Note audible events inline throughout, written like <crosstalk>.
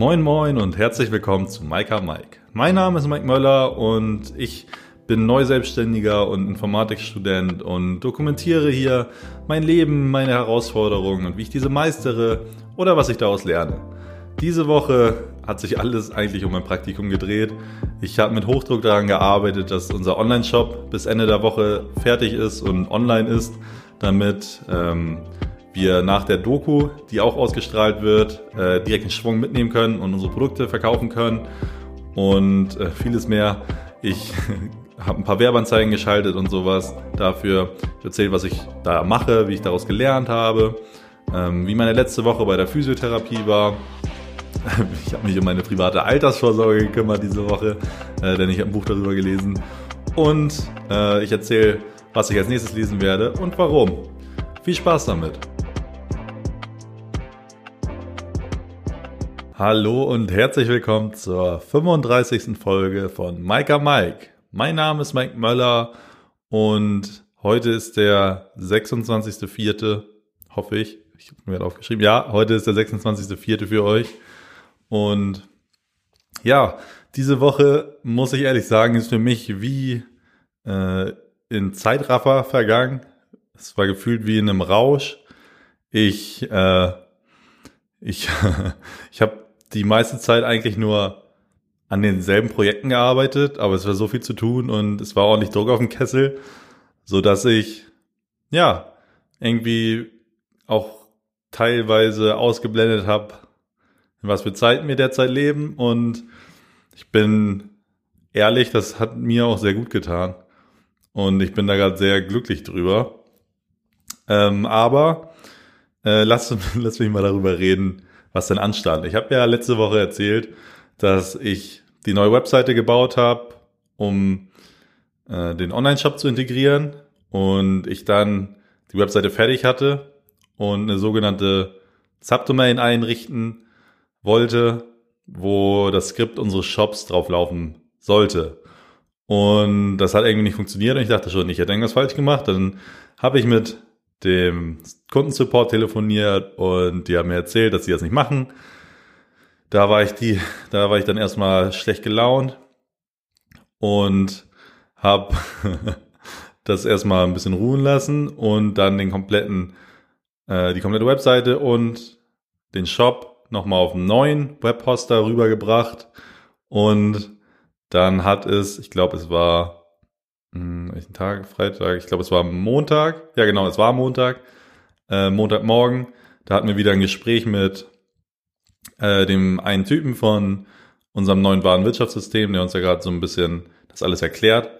Moin Moin und herzlich willkommen zu Maika Mike. Mein Name ist Mike Möller und ich bin Neuselbstständiger und Informatikstudent und dokumentiere hier mein Leben, meine Herausforderungen und wie ich diese meistere oder was ich daraus lerne. Diese Woche hat sich alles eigentlich um mein Praktikum gedreht. Ich habe mit Hochdruck daran gearbeitet, dass unser Online-Shop bis Ende der Woche fertig ist und online ist, damit ähm, wir nach der Doku, die auch ausgestrahlt wird, äh, direkt einen Schwung mitnehmen können und unsere Produkte verkaufen können und äh, vieles mehr. Ich <laughs> habe ein paar Werbeanzeigen geschaltet und sowas dafür. Ich erzähle, was ich da mache, wie ich daraus gelernt habe, ähm, wie meine letzte Woche bei der Physiotherapie war. <laughs> Ich habe mich um meine private Altersvorsorge gekümmert diese Woche, äh, denn ich habe ein Buch darüber gelesen. Und äh, ich erzähle, was ich als nächstes lesen werde und warum. Viel Spaß damit! Hallo und herzlich willkommen zur 35. Folge von Micah Mike. Mein Name ist Mike Möller und heute ist der 26.04. Hoffe ich. Ich habe mir aufgeschrieben. Ja, heute ist der 26.04. für euch. Und ja, diese Woche, muss ich ehrlich sagen, ist für mich wie äh, in Zeitraffer vergangen. Es war gefühlt wie in einem Rausch. Ich, äh, ich, <laughs> ich habe die meiste Zeit eigentlich nur an denselben Projekten gearbeitet, aber es war so viel zu tun und es war ordentlich Druck auf dem Kessel, so dass ich ja irgendwie auch teilweise ausgeblendet habe, was für Zeiten wir derzeit leben und ich bin ehrlich, das hat mir auch sehr gut getan und ich bin da gerade sehr glücklich drüber. Ähm, aber äh, lass, <laughs> lass mich mal darüber reden, was denn anstand. Ich habe ja letzte Woche erzählt, dass ich die neue Webseite gebaut habe, um äh, den Online-Shop zu integrieren und ich dann die Webseite fertig hatte und eine sogenannte Subdomain einrichten wollte, wo das Skript unseres Shops drauflaufen sollte. Und das hat irgendwie nicht funktioniert und ich dachte schon, ich hätte irgendwas falsch gemacht. Dann habe ich mit dem Kundensupport telefoniert und die haben mir erzählt, dass sie das nicht machen. Da war ich die, da war ich dann erstmal schlecht gelaunt und habe <laughs> das erstmal ein bisschen ruhen lassen und dann den kompletten, äh, die komplette Webseite und den Shop nochmal auf einen neuen Webhoster rübergebracht und dann hat es, ich glaube, es war welchen Tag? Freitag? Ich glaube, es war Montag. Ja, genau, es war Montag. Äh, Montagmorgen. Da hatten wir wieder ein Gespräch mit äh, dem einen Typen von unserem neuen Warenwirtschaftssystem, der uns ja gerade so ein bisschen das alles erklärt.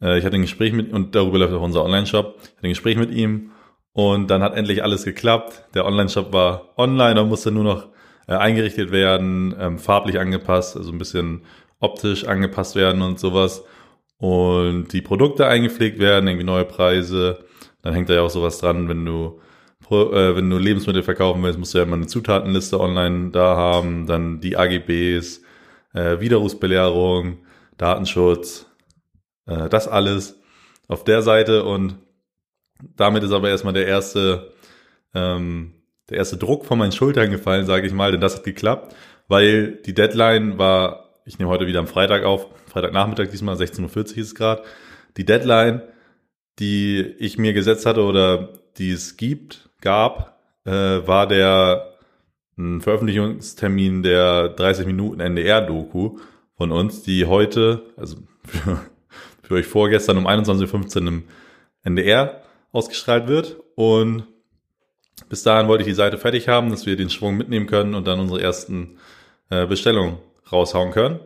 Äh, ich hatte ein Gespräch mit, und darüber läuft auch unser Online-Shop. Ich hatte ein Gespräch mit ihm und dann hat endlich alles geklappt. Der Online-Shop war online und musste nur noch äh, eingerichtet werden, ähm, farblich angepasst, also ein bisschen optisch angepasst werden und sowas und die Produkte eingepflegt werden, irgendwie neue Preise. Dann hängt da ja auch sowas dran, wenn du äh, wenn du Lebensmittel verkaufen willst, musst du ja immer eine Zutatenliste online da haben, dann die AGBs, äh, Widerrufsbelehrung, Datenschutz, äh, das alles auf der Seite und damit ist aber erstmal der erste ähm, der erste Druck von meinen Schultern gefallen, sage ich mal, denn das hat geklappt, weil die Deadline war, ich nehme heute wieder am Freitag auf, Freitagnachmittag diesmal, 16.40 Uhr ist es gerade, die Deadline, die ich mir gesetzt hatte oder die es gibt, gab, äh, war der ein Veröffentlichungstermin der 30 Minuten NDR-Doku von uns, die heute, also <laughs> für, für euch vorgestern um 21.15 Uhr im NDR ausgestrahlt wird. Und bis dahin wollte ich die Seite fertig haben, dass wir den Schwung mitnehmen können und dann unsere ersten äh, Bestellungen raushauen können.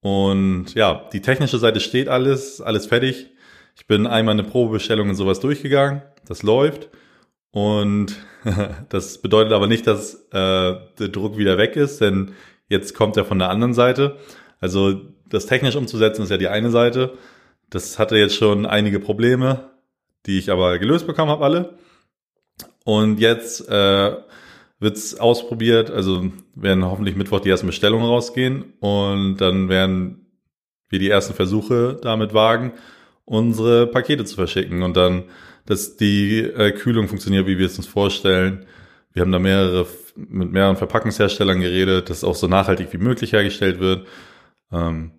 Und ja, die technische Seite steht alles, alles fertig. Ich bin einmal eine Probebestellung und sowas durchgegangen. Das läuft. Und <laughs> das bedeutet aber nicht, dass äh, der Druck wieder weg ist, denn jetzt kommt er von der anderen Seite. Also das technisch umzusetzen ist ja die eine Seite. Das hatte jetzt schon einige Probleme, die ich aber gelöst bekommen habe alle. Und jetzt äh, wird's ausprobiert. Also werden hoffentlich Mittwoch die ersten Bestellungen rausgehen und dann werden wir die ersten Versuche damit wagen, unsere Pakete zu verschicken und dann, dass die äh, Kühlung funktioniert, wie wir es uns vorstellen. Wir haben da mehrere mit mehreren Verpackungsherstellern geredet, dass auch so nachhaltig wie möglich hergestellt wird. Ähm,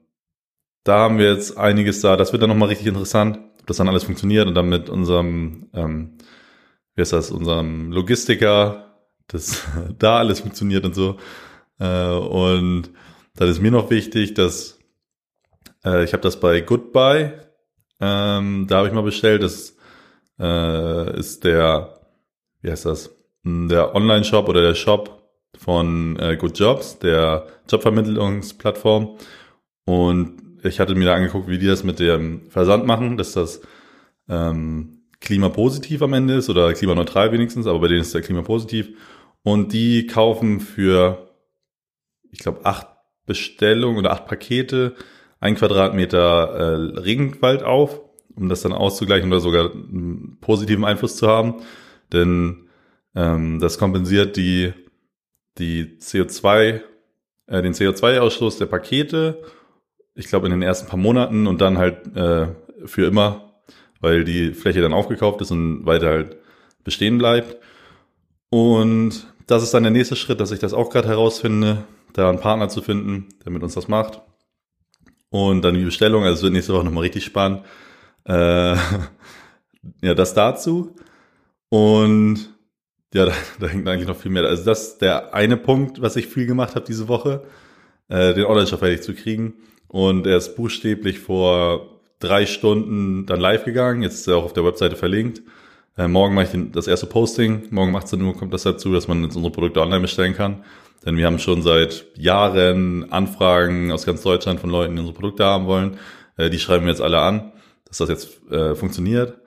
da haben wir jetzt einiges da. Das wird dann nochmal richtig interessant, ob das dann alles funktioniert und dann mit unserem, ähm, wie heißt das, unserem Logistiker, dass <laughs> da alles funktioniert und so. Äh, und dann ist mir noch wichtig, dass äh, ich habe das bei Goodbye, ähm, da habe ich mal bestellt. Das äh, ist der, wie heißt das, hm, der Online-Shop oder der Shop von äh, Good Jobs, der Jobvermittlungsplattform. Und ich hatte mir da angeguckt, wie die das mit dem Versand machen, dass das ähm, klimapositiv am Ende ist oder klimaneutral wenigstens, aber bei denen ist der klimapositiv. Und die kaufen für, ich glaube, acht Bestellungen oder acht Pakete ein Quadratmeter äh, Regenwald auf, um das dann auszugleichen oder sogar einen positiven Einfluss zu haben. Denn ähm, das kompensiert die, die CO2, äh, den CO2-Ausstoß der Pakete, ich glaube in den ersten paar Monaten und dann halt äh, für immer, weil die Fläche dann aufgekauft ist und weiter halt bestehen bleibt. Und das ist dann der nächste Schritt, dass ich das auch gerade herausfinde, da einen Partner zu finden, der mit uns das macht. Und dann die Bestellung, also es wird nächste Woche nochmal richtig spannend. Äh, <laughs> ja, das dazu. Und ja, da, da hängt eigentlich noch viel mehr. Also das ist der eine Punkt, was ich viel gemacht habe diese Woche, äh, den Online-Shop fertig zu kriegen. Und er ist buchstäblich vor drei Stunden dann live gegangen. Jetzt ist er auch auf der Webseite verlinkt. Äh, morgen mache ich den, das erste Posting. Morgen 18 Uhr kommt das dazu, dass man jetzt unsere Produkte online bestellen kann. Denn wir haben schon seit Jahren Anfragen aus ganz Deutschland von Leuten, die unsere Produkte haben wollen. Äh, die schreiben wir jetzt alle an, dass das jetzt äh, funktioniert.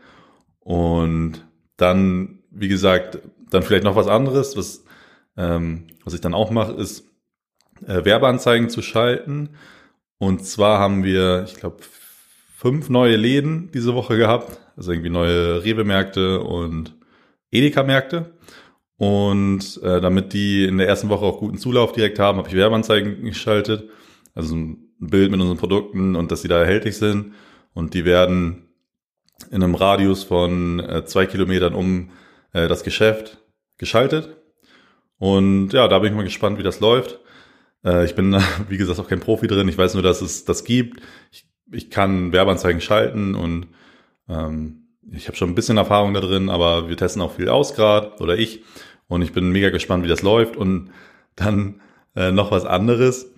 Und dann, wie gesagt, dann vielleicht noch was anderes, was, ähm, was ich dann auch mache, ist äh, Werbeanzeigen zu schalten. Und zwar haben wir, ich glaube, fünf neue Läden diese Woche gehabt. Also irgendwie neue Rewe-Märkte und Edeka-Märkte. Und äh, damit die in der ersten Woche auch guten Zulauf direkt haben, habe ich Werbeanzeigen geschaltet. Also ein Bild mit unseren Produkten und dass sie da erhältlich sind. Und die werden in einem Radius von äh, zwei Kilometern um äh, das Geschäft geschaltet. Und ja, da bin ich mal gespannt, wie das läuft. Äh, ich bin, <laughs> wie gesagt, auch kein Profi drin. Ich weiß nur, dass es das gibt. Ich, ich kann Werbeanzeigen schalten und ähm, ich habe schon ein bisschen Erfahrung da drin, aber wir testen auch viel aus gerade oder ich. Und ich bin mega gespannt, wie das läuft. Und dann äh, noch was anderes.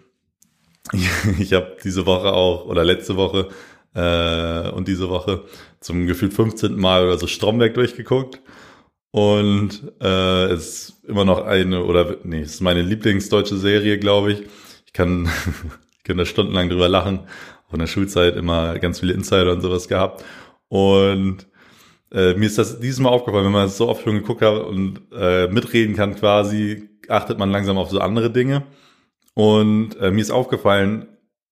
Ich, <laughs> ich habe diese Woche auch oder letzte Woche äh, und diese Woche zum gefühlt 15. Mal oder so Stromberg durchgeguckt. Und äh, es ist immer noch eine, oder nee, es ist meine Lieblingsdeutsche Serie, glaube ich. Ich kann, <laughs> ich kann da stundenlang drüber lachen. Auch der Schulzeit immer ganz viele Insider und sowas gehabt. Und äh, mir ist das dieses Mal aufgefallen, wenn man es so oft schon geguckt hat und äh, mitreden kann quasi, achtet man langsam auf so andere Dinge. Und äh, mir ist aufgefallen,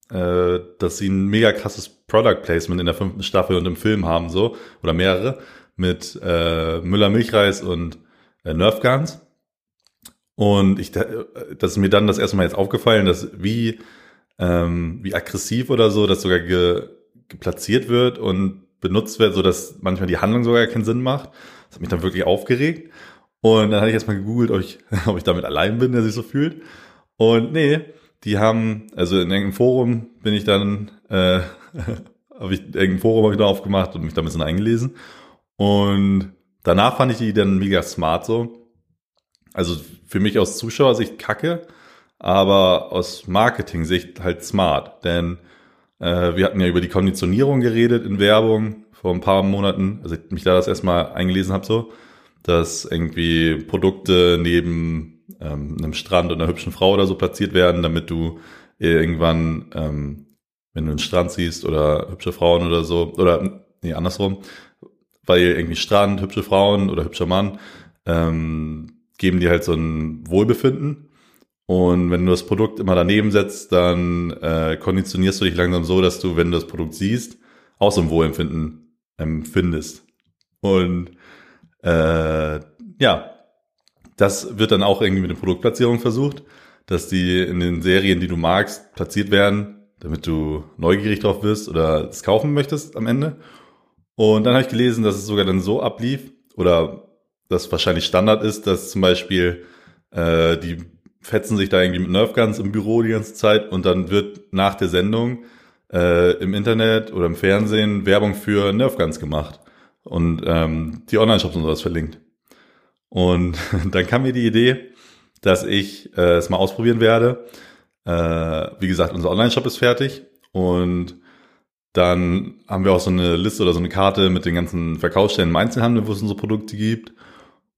äh, dass sie ein mega krasses Product Placement in der fünften Staffel und im Film haben, so, oder mehrere, mit äh, Müller Milchreis und äh, Nerf Guns. Und ich, das ist mir dann das erste Mal jetzt aufgefallen, dass wie, ähm, wie aggressiv oder so das sogar ge, geplatziert wird und benutzt wird, so dass manchmal die Handlung sogar keinen Sinn macht. Das hat mich dann wirklich aufgeregt. Und dann hatte ich erstmal gegoogelt, ob ich, <laughs> ob ich damit allein bin, der sich so fühlt. Und nee, die haben, also in irgendeinem Forum bin ich dann, äh, <laughs> habe ich irgendein Forum habe ich da aufgemacht und mich da ein bisschen eingelesen. Und danach fand ich die dann mega smart so. Also für mich aus Zuschauersicht kacke, aber aus Marketing-Sicht halt smart. Denn äh, wir hatten ja über die Konditionierung geredet in Werbung vor ein paar Monaten, also ich mich da das erstmal eingelesen habe so, dass irgendwie Produkte neben ähm, einem Strand und einer hübschen Frau oder so platziert werden, damit du irgendwann, ähm, wenn du einen Strand siehst oder hübsche Frauen oder so, oder nee, andersrum, weil irgendwie Strand, hübsche Frauen oder hübscher Mann ähm, geben dir halt so ein Wohlbefinden und wenn du das Produkt immer daneben setzt, dann äh, konditionierst du dich langsam so, dass du, wenn du das Produkt siehst, auch so ein Wohlempfinden empfindest. Und äh, ja, das wird dann auch irgendwie mit der Produktplatzierung versucht, dass die in den Serien, die du magst, platziert werden, damit du neugierig drauf wirst oder es kaufen möchtest am Ende. Und dann habe ich gelesen, dass es sogar dann so ablief oder das wahrscheinlich Standard ist, dass zum Beispiel äh, die fetzen sich da irgendwie mit Nerfguns im Büro die ganze Zeit und dann wird nach der Sendung äh, im Internet oder im Fernsehen Werbung für Nerfguns gemacht und ähm, die Online-Shops und sowas verlinkt. Und <laughs> dann kam mir die Idee, dass ich äh, es mal ausprobieren werde. Äh, wie gesagt, unser Online-Shop ist fertig und dann haben wir auch so eine Liste oder so eine Karte mit den ganzen Verkaufsstellen im Einzelhandel, wo es unsere Produkte gibt.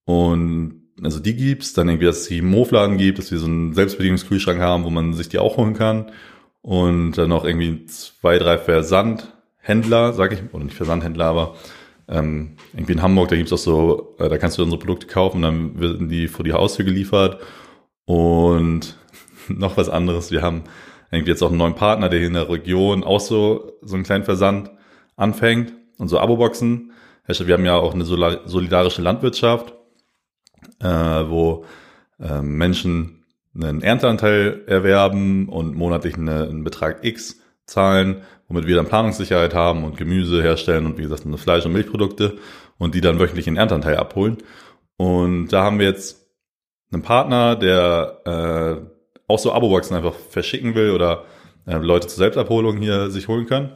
Und also die gibt's, dann irgendwie, dass es die im Hofladen gibt, dass wir so einen Selbstbedienungskühlschrank haben, wo man sich die auch holen kann. Und dann noch irgendwie zwei, drei Versandhändler, sag ich, oder nicht Versandhändler, aber ähm, irgendwie in Hamburg, da gibt's auch so, äh, da kannst du unsere Produkte kaufen, dann werden die vor die Haustür geliefert. Und <laughs> noch was anderes, wir haben irgendwie jetzt auch einen neuen Partner, der hier in der Region auch so, so einen kleinen Versand anfängt und so Abo-Boxen. Wir haben ja auch eine solidarische Landwirtschaft, äh, wo äh, Menschen einen Ernteanteil erwerben und monatlich eine, einen Betrag X zahlen, womit wir dann Planungssicherheit haben und Gemüse herstellen und wie gesagt Fleisch- und Milchprodukte und die dann wöchentlich einen Ernteanteil abholen. Und da haben wir jetzt einen Partner, der äh, auch so Abo-Boxen einfach verschicken will oder äh, Leute zur Selbstabholung hier sich holen können.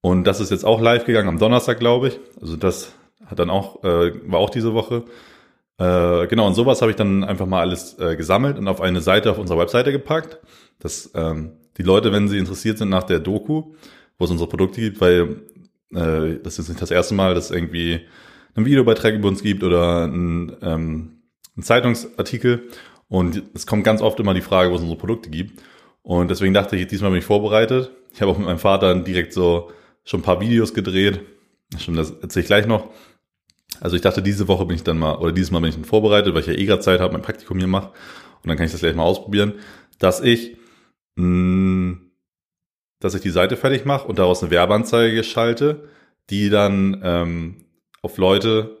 Und das ist jetzt auch live gegangen am Donnerstag, glaube ich. Also das hat dann auch, äh, war auch diese Woche. Äh, genau, und sowas habe ich dann einfach mal alles äh, gesammelt und auf eine Seite auf unserer Webseite gepackt. Dass ähm, die Leute, wenn sie interessiert sind nach der Doku, wo es unsere Produkte gibt, weil äh, das ist nicht das erste Mal, dass es irgendwie einen Videobeitrag über uns gibt oder ein, ähm, ein Zeitungsartikel. Und es kommt ganz oft immer die Frage, wo es unsere Produkte gibt. Und deswegen dachte ich, diesmal bin ich vorbereitet. Ich habe auch mit meinem Vater direkt so schon ein paar Videos gedreht. Schon, das erzähle ich gleich noch. Also ich dachte, diese Woche bin ich dann mal, oder dieses Mal bin ich dann vorbereitet, weil ich ja eh gerade Zeit habe, mein Praktikum hier mache. Und dann kann ich das gleich mal ausprobieren, dass ich, mh, mm, dass ich die Seite fertig mache und daraus eine Werbeanzeige schalte, die dann ähm, auf Leute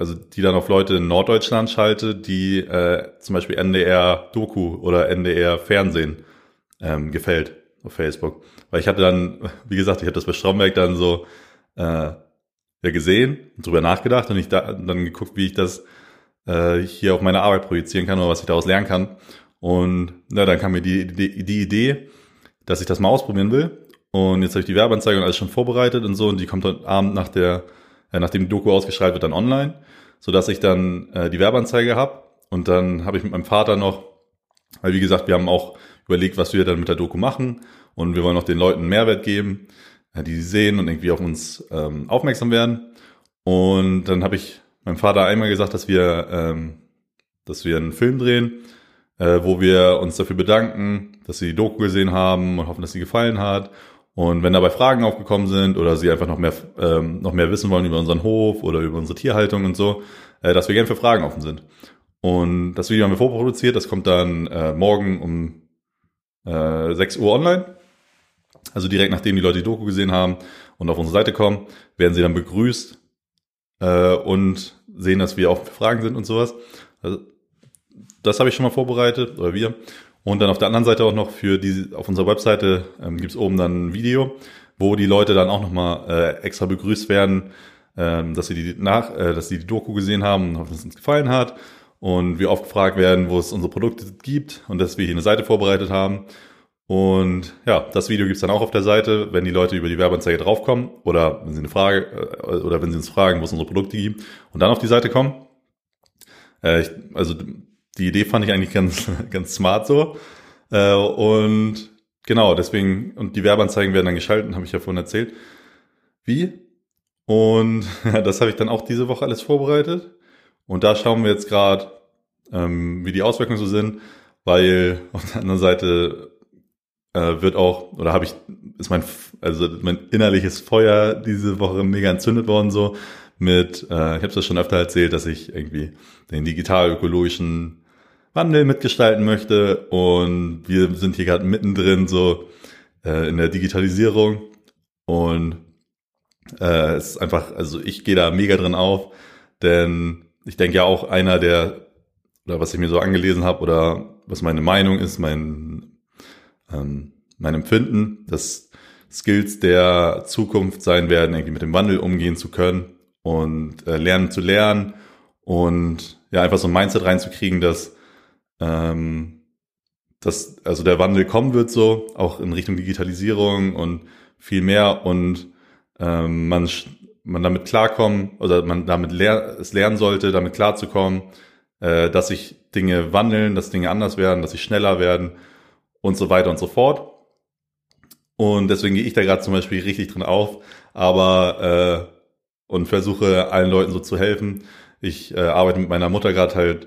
also die dann auf Leute in Norddeutschland schalte, die äh, zum Beispiel NDR Doku oder NDR Fernsehen ähm, gefällt auf Facebook. Weil ich hatte dann, <laughs> wie gesagt, ich hatte das bei Stromberg dann so äh, ja gesehen und drüber nachgedacht und ich da, dann geguckt, wie ich das äh, hier auf meine Arbeit projizieren kann oder was ich daraus lernen kann. Und na, dann kam mir die, die, die Idee, dass ich das mal ausprobieren will. Und jetzt habe ich die Werbeanzeige und alles schon vorbereitet und so und die kommt heute Abend nach der äh, nachdem die Doku ausgestrahlt wird, dann online, so dass ich dann äh, die Werbeanzeige habe und dann habe ich mit meinem Vater noch, weil wie gesagt, wir haben auch überlegt, was wir dann mit der Doku machen und wir wollen auch den Leuten Mehrwert geben, die sie sehen und irgendwie auf uns ähm, aufmerksam werden. Und dann habe ich meinem Vater einmal gesagt, dass wir, ähm, dass wir einen Film drehen, äh, wo wir uns dafür bedanken, dass sie die Doku gesehen haben und hoffen, dass sie gefallen hat und wenn dabei Fragen aufgekommen sind oder Sie einfach noch mehr, ähm, noch mehr wissen wollen über unseren Hof oder über unsere Tierhaltung und so, äh, dass wir gerne für Fragen offen sind. Und das Video haben wir vorproduziert, das kommt dann äh, morgen um äh, 6 Uhr online. Also direkt nachdem die Leute die Doku gesehen haben und auf unsere Seite kommen, werden sie dann begrüßt äh, und sehen, dass wir auch für Fragen sind und sowas. Also, das habe ich schon mal vorbereitet, oder wir. Und dann auf der anderen Seite auch noch für die, auf unserer Webseite ähm, gibt es oben dann ein Video, wo die Leute dann auch nochmal äh, extra begrüßt werden, ähm, dass sie die nach, äh, dass sie die Doku gesehen haben und hoffen, dass es uns gefallen hat. Und wir oft gefragt werden, wo es unsere Produkte gibt und dass wir hier eine Seite vorbereitet haben. Und ja, das Video gibt's dann auch auf der Seite, wenn die Leute über die Werbeanzeige draufkommen oder wenn sie eine Frage äh, oder wenn sie uns fragen, wo es unsere Produkte gibt und dann auf die Seite kommen. Äh, ich, also die Idee fand ich eigentlich ganz, <laughs> ganz smart so. Äh, und genau, deswegen, und die Werbeanzeigen werden dann geschalten, habe ich ja vorhin erzählt. Wie? Und <laughs> das habe ich dann auch diese Woche alles vorbereitet. Und da schauen wir jetzt gerade, ähm, wie die Auswirkungen so sind, weil <laughs> auf der anderen Seite äh, wird auch, oder habe ich, ist mein, also mein innerliches Feuer diese Woche mega entzündet worden, so mit, äh, ich habe es ja schon öfter erzählt, dass ich irgendwie den digital-ökologischen Wandel mitgestalten möchte. Und wir sind hier gerade mittendrin so äh, in der Digitalisierung. Und äh, es ist einfach, also ich gehe da mega drin auf, denn ich denke ja auch einer der, oder was ich mir so angelesen habe, oder was meine Meinung ist, mein, ähm, mein Empfinden, dass Skills der Zukunft sein werden, irgendwie mit dem Wandel umgehen zu können und äh, lernen zu lernen und ja, einfach so ein Mindset reinzukriegen, dass ähm, dass also der Wandel kommen wird so, auch in Richtung Digitalisierung und viel mehr und ähm, man, man damit klarkommen oder man damit lehr es lernen sollte, damit klarzukommen, äh, dass sich Dinge wandeln, dass Dinge anders werden, dass sie schneller werden und so weiter und so fort. Und deswegen gehe ich da gerade zum Beispiel richtig drin auf, aber äh, und versuche allen Leuten so zu helfen. Ich äh, arbeite mit meiner Mutter gerade halt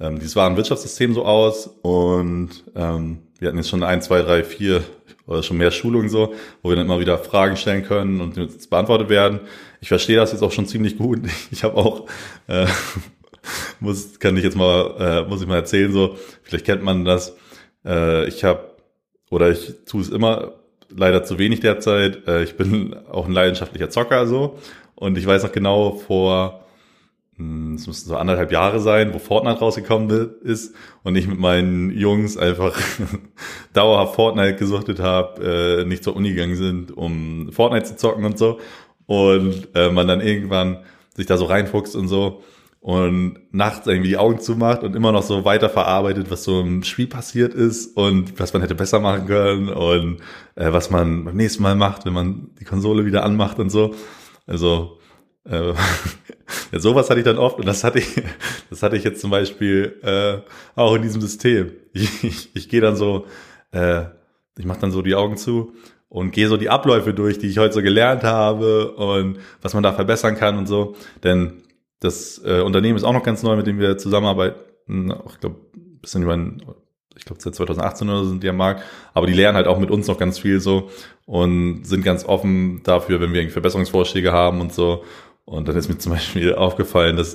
ähm, dieses Warenwirtschaftssystem so aus und ähm, wir hatten jetzt schon ein, zwei, drei, vier oder schon mehr Schulungen so, wo wir dann immer wieder Fragen stellen können und uns beantwortet werden. Ich verstehe das jetzt auch schon ziemlich gut. <laughs> Ich habe auch äh, <laughs> muss kann ich jetzt mal äh, muss ich mal erzählen so, vielleicht kennt man das. Äh, ich habe oder ich tue es immer leider zu wenig derzeit. Äh, ich bin <laughs> auch ein leidenschaftlicher Zocker so und ich weiß noch genau vor hm, es müssten so anderthalb Jahre sein, wo Fortnite rausgekommen ist und ich mit meinen Jungs einfach <laughs> dauerhaft Fortnite gesuchtet habe, äh, nicht zur Uni gegangen sind, um Fortnite zu zocken und so. Und äh, man dann irgendwann sich da so reinfuchst und so und nachts irgendwie die Augen zumacht und immer noch so weiter verarbeitet, was so im Spiel passiert ist und was man hätte besser machen können und äh, was man beim nächsten Mal macht, wenn man die Konsole wieder anmacht und so. Also äh, <laughs> ja, sowas hatte ich dann oft und das hatte ich, <laughs> das hatte ich jetzt zum Beispiel äh, auch in diesem System. Ich, <laughs> ich, ich gehe dann so, äh, ich mache dann so die Augen zu und gehe so die Abläufe durch, die ich heute so gelernt habe und was man da verbessern kann und so. Denn das äh, Unternehmen ist auch noch ganz neu, mit dem wir zusammenarbeiten. Ich glaube, bisschen über ein, ich glaube seit 2018 oder so sind die am Markt, aber die lernen halt auch mit uns noch ganz viel so und sind ganz offen dafür, wenn wir irgendwie Verbesserungsvorschläge haben und so. Und dann ist mir zum Beispiel <laughs> aufgefallen, dass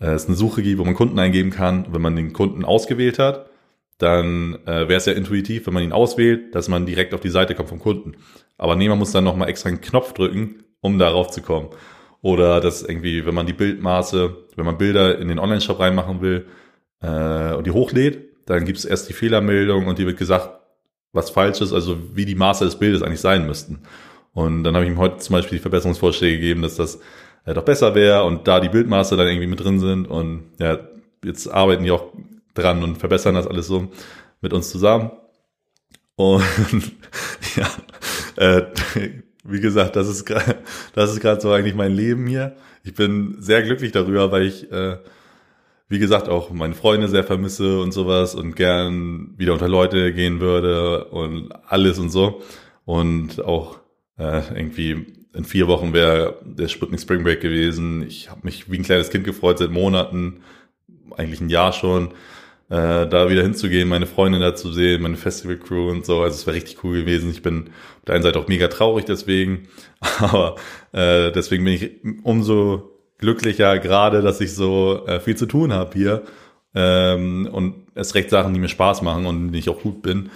äh, es eine Suche gibt, wo man Kunden eingeben kann. Wenn man den Kunden ausgewählt hat, dann äh, wäre es ja intuitiv, wenn man ihn auswählt, dass man direkt auf die Seite kommt vom Kunden. Aber nee, man muss dann nochmal extra einen Knopf drücken, um darauf zu kommen. Oder dass irgendwie, wenn man die Bildmaße, wenn man Bilder in den Online-Shop reinmachen will äh, und die hochlädt, dann gibt es erst die Fehlermeldung und die wird gesagt, was falsch ist, also wie die Maße des Bildes eigentlich sein müssten. Und dann habe ich ihm heute zum Beispiel die Verbesserungsvorschläge gegeben, dass das äh, doch besser wäre und da die Bildmaße dann irgendwie mit drin sind und ja, jetzt arbeiten die auch dran und verbessern das alles so mit uns zusammen. Und <laughs> ja, äh, wie gesagt, das ist gerade, <laughs> das ist gerade so eigentlich mein Leben hier. Ich bin sehr glücklich darüber, weil ich, äh, wie gesagt, auch meine Freunde sehr vermisse und sowas und gern wieder unter Leute gehen würde und alles und so. Und auch äh, irgendwie in vier Wochen wäre der Sputnik Spring Break gewesen. Ich habe mich wie ein kleines Kind gefreut seit Monaten, eigentlich ein Jahr schon, äh, da wieder hinzugehen, meine Freundin da zu sehen, meine Festival Crew und so. Also es wäre richtig cool gewesen. Ich bin auf der einen Seite auch mega traurig deswegen, <laughs> aber äh, deswegen bin ich umso glücklicher gerade, dass ich so äh, viel zu tun habe hier ähm, und es recht Sachen, die mir Spaß machen und die ich auch gut bin.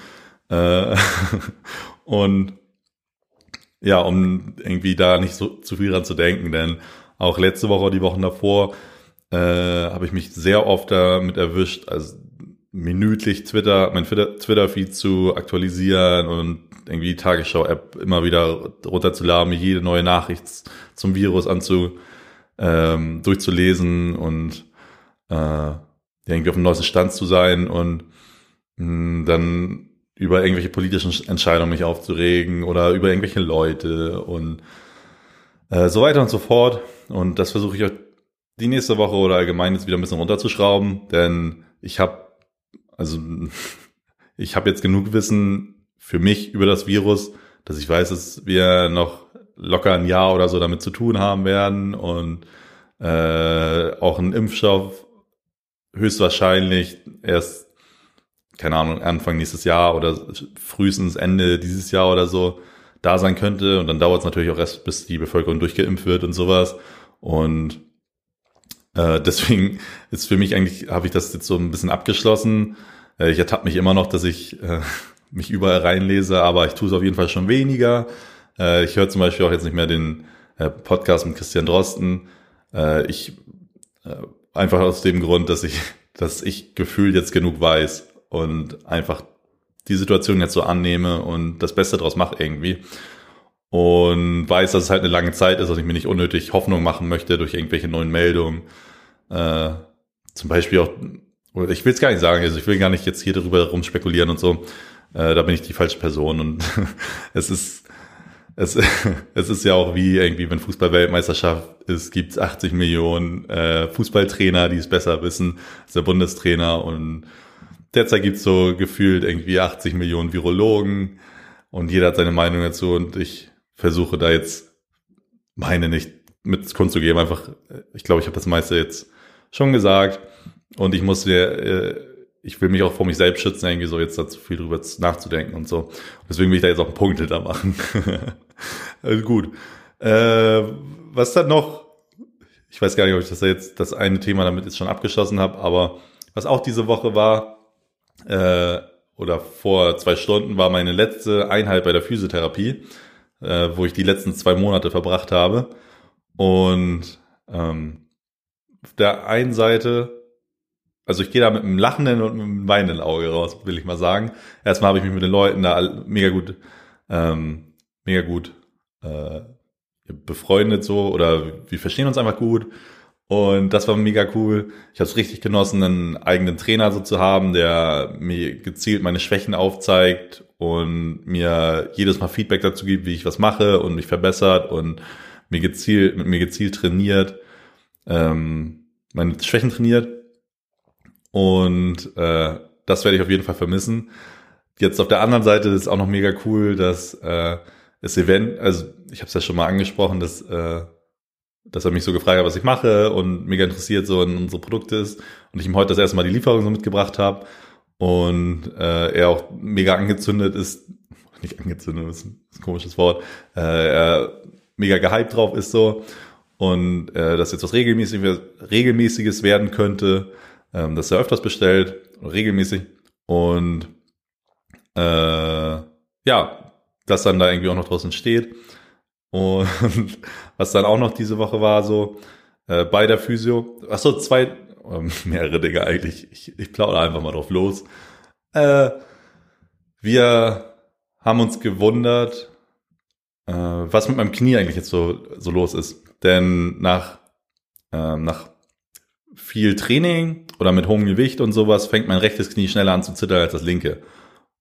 Äh, <laughs> und ja, um irgendwie da nicht so zu viel dran zu denken, denn auch letzte Woche, die Wochen davor, äh, habe ich mich sehr oft damit erwischt, also minütlich Twitter, mein Twitter-Feed zu aktualisieren und irgendwie die Tagesschau-App immer wieder runterzuladen, jede neue Nachricht zum Virus anzu, ähm, durchzulesen und äh, irgendwie auf dem neuesten Stand zu sein und mh, hm, dann über irgendwelche politischen Entscheidungen mich aufzuregen oder über irgendwelche Leute und äh, so weiter und so fort. Und das versuche ich euch die nächste Woche oder allgemein jetzt wieder ein bisschen runterzuschrauben, denn ich habe also <laughs> ich habe jetzt genug Wissen für mich über das Virus, dass ich weiß, dass wir noch locker ein Jahr oder so damit zu tun haben werden und äh, auch ein Impfstoff höchstwahrscheinlich erst keine Ahnung, Anfang nächstes Jahr oder frühestens Ende dieses Jahr oder so da sein könnte. Und dann dauert es natürlich auch erst, bis die Bevölkerung durchgeimpft wird und sowas. Und äh, deswegen ist für mich eigentlich, habe ich das jetzt so ein bisschen abgeschlossen. Äh, ich ertappe mich immer noch, dass ich äh, <laughs> mich überall reinlese, aber ich tue es auf jeden Fall schon weniger. Äh, ich höre zum Beispiel auch jetzt nicht mehr den äh, Podcast mit Christian Drosten. Äh, ich äh, einfach aus dem Grund, dass ich, <laughs> dass ich gefühlt jetzt genug weiß und einfach die Situation jetzt so annehme und das Beste draus mache irgendwie. Und weiß, dass es halt eine lange Zeit ist und ich mir nicht unnötig Hoffnung machen möchte durch irgendwelche neuen Meldungen. Äh, zum Beispiel auch ich will es gar nicht sagen, also ich will gar nicht jetzt hier darüber rumspekulieren und so. Äh, da bin ich die falsche Person und <laughs> es ist es, <laughs> es ist ja auch wie irgendwie, wenn Fußball-Weltmeisterschaft ist, gibt's 80 Millionen äh, Fußballtrainer, die es besser wissen als der Bundestrainer und derzeit gibt's so gefühlt irgendwie 80 Millionen Virologen und jeder hat seine Meinung dazu und ich versuche da jetzt meine nicht mit Kunst zu geben. Einfach, ich glaube, ich habe das meiste jetzt schon gesagt und ich muss dir, äh, ich will mich auch vor mich selbst schützen, irgendwie so jetzt da zu viel drüber nachzudenken und so. Deswegen will ich da jetzt auch einen Punkt hinter machen. <laughs> also gut. Äh, was dann noch? Ich weiß gar nicht, ob ich das jetzt das eine Thema damit jetzt schon abgeschlossen habe, aber was auch diese Woche war, äh, oder vor zwei Stunden war meine letzte Einheit bei der Physiotherapie, äh, wo ich die letzten zwei Monate verbracht habe. Und ähm, auf der einen Seite, also ich gehe da mit einem lachenden und mit einem weinenden Auge raus, will ich mal sagen. Erstmal habe ich mich mit den Leuten da mega gut, ähm, mega gut äh, befreundet so oder wir verstehen uns einfach gut. Und das war mega cool. Ich habe es richtig genossen, einen eigenen Trainer so zu haben, der mir gezielt meine Schwächen aufzeigt und mir jedes Mal Feedback dazu gibt, wie ich was mache und mich verbessert und mir gezielt, mit mir gezielt trainiert, ähm, meine Schwächen trainiert. Und äh, das werde ich auf jeden Fall vermissen. Jetzt auf der anderen Seite ist auch noch mega cool, dass äh, das Event, also ich habe es ja schon mal angesprochen, dass äh, dass er mich so gefragt hat, was ich mache und mega interessiert so in unsere Produkte ist und ich ihm heute das erste Mal die Lieferung so mitgebracht habe und äh, er auch mega angezündet ist, nicht angezündet, ist ein, ist ein komisches Wort, äh, er mega gehypt drauf ist so. Und äh, dass jetzt was regelmäßiges, regelmäßiges werden könnte, ähm, dass er öfters bestellt, regelmäßig. Und äh, ja, dass dann da irgendwie auch noch draußen steht und <laughs> was dann auch noch diese Woche war, so äh, bei der Physio, ach so, zwei, äh, <laughs> mehrere Dinge eigentlich, ich, ich plaudere einfach mal drauf los. Äh, wir haben uns gewundert, äh, was mit meinem Knie eigentlich jetzt so, so los ist. Denn nach, äh, nach viel Training oder mit hohem Gewicht und sowas fängt mein rechtes Knie schneller an zu zittern als das linke.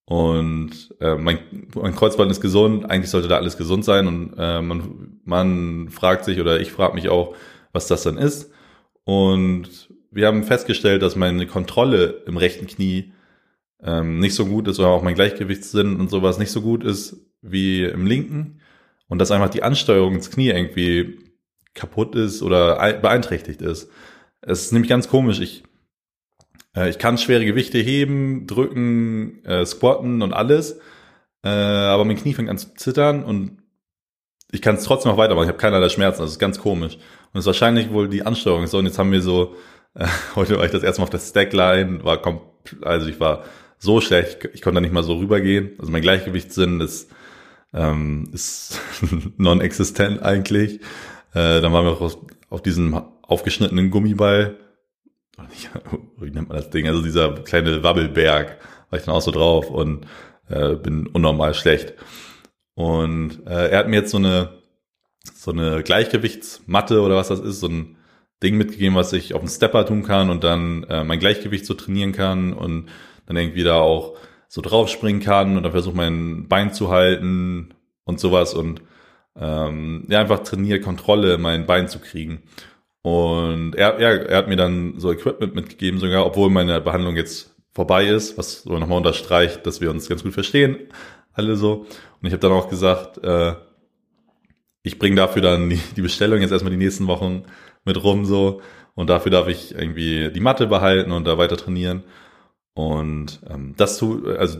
Und äh, mein, mein Kreuzband ist gesund, eigentlich sollte da alles gesund sein. Und äh, man, man fragt sich oder ich frage mich auch, was das dann ist. Und wir haben festgestellt, dass meine Kontrolle im rechten Knie ähm, nicht so gut ist oder auch mein Gleichgewichtssinn und sowas nicht so gut ist wie im linken. Und dass einfach die Ansteuerung ins Knie irgendwie kaputt ist oder beeinträchtigt ist. Es ist nämlich ganz komisch. Ich äh, ich kann schwere Gewichte heben, drücken, äh, squatten und alles. Äh, aber mein Knie fängt an zu zittern und ich kann es trotzdem noch weitermachen. Ich habe keinerlei Schmerzen. Das ist ganz komisch. Und es ist wahrscheinlich wohl die Ansteuerung. So, und jetzt haben wir so, heute war ich das erste Mal auf der Stackline, war kommt, also ich war so schlecht, ich, ich konnte da nicht mal so rübergehen. Also mein Gleichgewichtssinn ist, ähm, ist <laughs> non-existent eigentlich. Äh, dann waren wir auch auf, auf diesem aufgeschnittenen Gummiball <laughs> wie nennt man das Ding? Also dieser kleine Wabbelberg war ich dann auch so drauf und äh, bin unnormal schlecht. Und äh, er hat mir jetzt so eine so eine Gleichgewichtsmatte oder was das ist, so ein Ding mitgegeben, was ich auf dem Stepper tun kann und dann äh, mein Gleichgewicht so trainieren kann und dann irgendwie da auch so draufspringen kann und dann versuche mein Bein zu halten und sowas und ähm, ja einfach trainiere Kontrolle mein Bein zu kriegen. Und er, er, er hat mir dann so Equipment mitgegeben, sogar, obwohl meine Behandlung jetzt vorbei ist, was so nochmal unterstreicht, dass wir uns ganz gut verstehen, alle so. Und ich habe dann auch gesagt, äh, ich bringe dafür dann die, die Bestellung jetzt erstmal die nächsten Wochen mit rum so. Und dafür darf ich irgendwie die Matte behalten und da weiter trainieren. Und ähm, das tut, also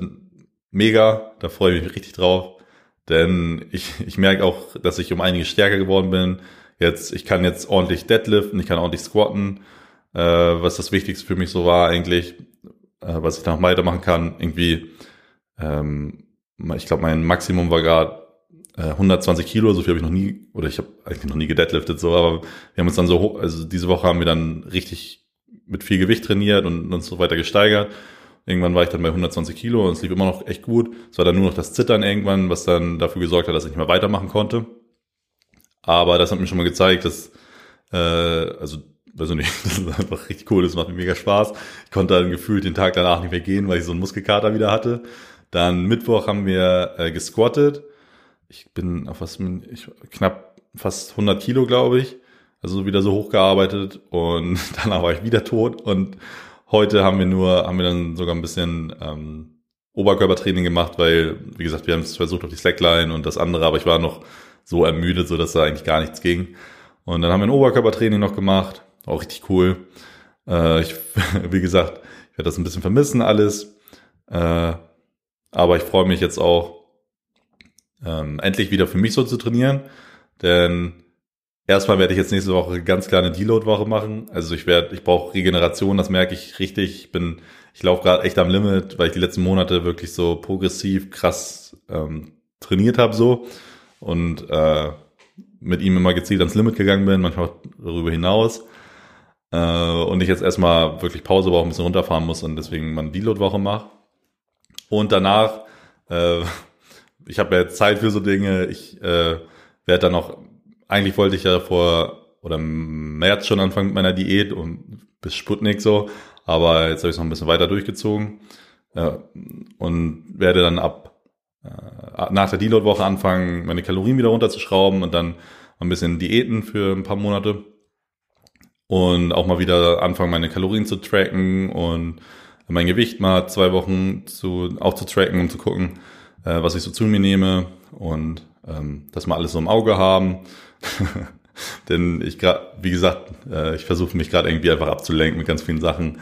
mega, da freue ich mich richtig drauf. Denn ich, ich merke auch, dass ich um einiges stärker geworden bin Jetzt, ich kann jetzt ordentlich deadliften, ich kann ordentlich squatten, äh, was das Wichtigste für mich so war eigentlich, äh, was ich noch weitermachen kann. Irgendwie, ähm, ich glaube, mein Maximum war gerade 120 Kilo, so viel habe ich noch nie, oder ich habe eigentlich noch nie gedeadliftet, so, aber wir haben uns dann so, hoch, also diese Woche haben wir dann richtig mit viel Gewicht trainiert und uns so weiter gesteigert. Irgendwann war ich dann bei 120 Kilo und es lief immer noch echt gut. Es war dann nur noch das Zittern irgendwann, was dann dafür gesorgt hat, dass ich nicht mehr weitermachen konnte. Aber das hat mir schon mal gezeigt, dass, äh, also weiß ich nicht, <laughs> das ist einfach richtig cool, das macht mir mega Spaß. Ich konnte dann gefühlt den Tag danach nicht mehr gehen, weil ich so einen Muskelkater wieder hatte. Dann Mittwoch haben wir äh, gesquattet. Ich bin auf was, ich, knapp fast 100 Kilo, glaube ich. Also wieder so hochgearbeitet und <laughs> danach war ich wieder tot und heute haben wir nur, haben wir dann sogar ein bisschen ähm, Oberkörpertraining gemacht, weil, wie gesagt, wir haben es versucht auf die Slackline und das andere, aber ich war noch so ermüdet, so dass da eigentlich gar nichts ging. Und dann haben wir ein Oberkörpertraining noch gemacht, auch richtig cool. Äh, ich, <laughs> wie gesagt, ich werde das ein bisschen vermissen alles, äh, aber ich freue mich jetzt auch, ähm, endlich wieder für mich so zu trainieren, denn erstmal werde ich jetzt nächste Woche ganz klar eine Deload-Woche machen. Also ich werde, ich brauche Regeneration, das merke ich richtig. Ich bin, ich laufe gerade echt am Limit, weil ich die letzten Monate wirklich so progressiv krass ähm, trainiert habe so und äh, mit ihm immer gezielt ans Limit gegangen bin, manchmal auch darüber hinaus. Äh, und ich jetzt erstmal wirklich Pause brauche, ein bisschen runterfahren muss und deswegen mal eine Deload-Woche mache. Und danach, äh, ich habe ja Zeit für so Dinge, ich äh, werde dann noch eigentlich wollte ich ja vor oder März schon anfangen mit meiner Diät und bis Sputnik so, aber jetzt habe ich noch ein bisschen weiter durchgezogen äh, und werde dann ab äh, nach der Deload-Woche anfangen, meine Kalorien wieder runterzuschrauben und dann ein bisschen Diäten für ein paar Monate und auch mal wieder anfangen, meine Kalorien zu tracken und mein Gewicht mal zwei Wochen zu, auch zu tracken, um zu gucken, äh, was ich so zu mir nehme und ähm, das mal alles so im Auge haben <laughs> Denn ich gerade, wie gesagt, äh, ich versuche mich gerade irgendwie einfach abzulenken mit ganz vielen Sachen,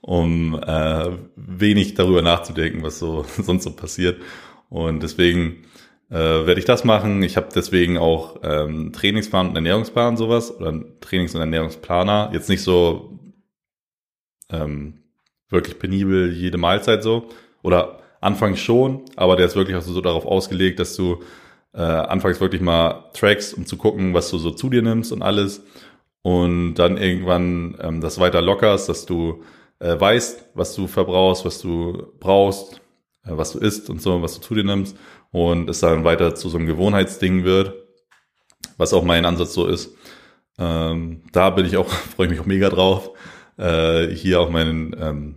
um äh, wenig darüber nachzudenken, was so <laughs> sonst so passiert. Und deswegen äh, werde ich das machen. Ich habe deswegen auch ähm, Trainingsplan und Ernährungsplan sowas oder Trainings- und Ernährungsplaner. Jetzt nicht so ähm, wirklich penibel jede Mahlzeit so oder anfangs schon, aber der ist wirklich auch so darauf ausgelegt, dass du äh, anfangs wirklich mal Tracks, um zu gucken, was du so zu dir nimmst und alles. Und dann irgendwann ähm, das weiter lockerst, dass du äh, weißt, was du verbrauchst, was du brauchst, äh, was du isst und so, was du zu dir nimmst. Und es dann weiter zu so einem Gewohnheitsding wird, was auch mein Ansatz so ist. Ähm, da bin ich auch, <laughs> freue ich mich auch mega drauf. Äh, hier auch meinen, ähm,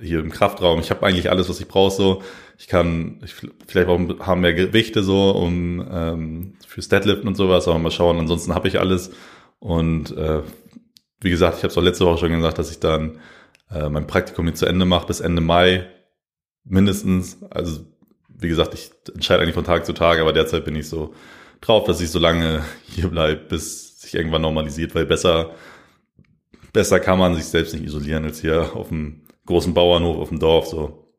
hier im Kraftraum. Ich habe eigentlich alles, was ich brauche so ich kann, ich, vielleicht auch haben mehr Gewichte so, um ähm, fürs Deadliften und sowas, aber mal schauen. Ansonsten habe ich alles. Und äh, wie gesagt, ich habe es auch letzte Woche schon gesagt, dass ich dann äh, mein Praktikum jetzt zu Ende mache, bis Ende Mai mindestens. Also wie gesagt, ich entscheide eigentlich von Tag zu Tag, aber derzeit bin ich so drauf, dass ich so lange <laughs> hier bleibe, bis sich irgendwann normalisiert, weil besser, besser kann man sich selbst nicht isolieren als hier auf dem großen Bauernhof auf dem Dorf so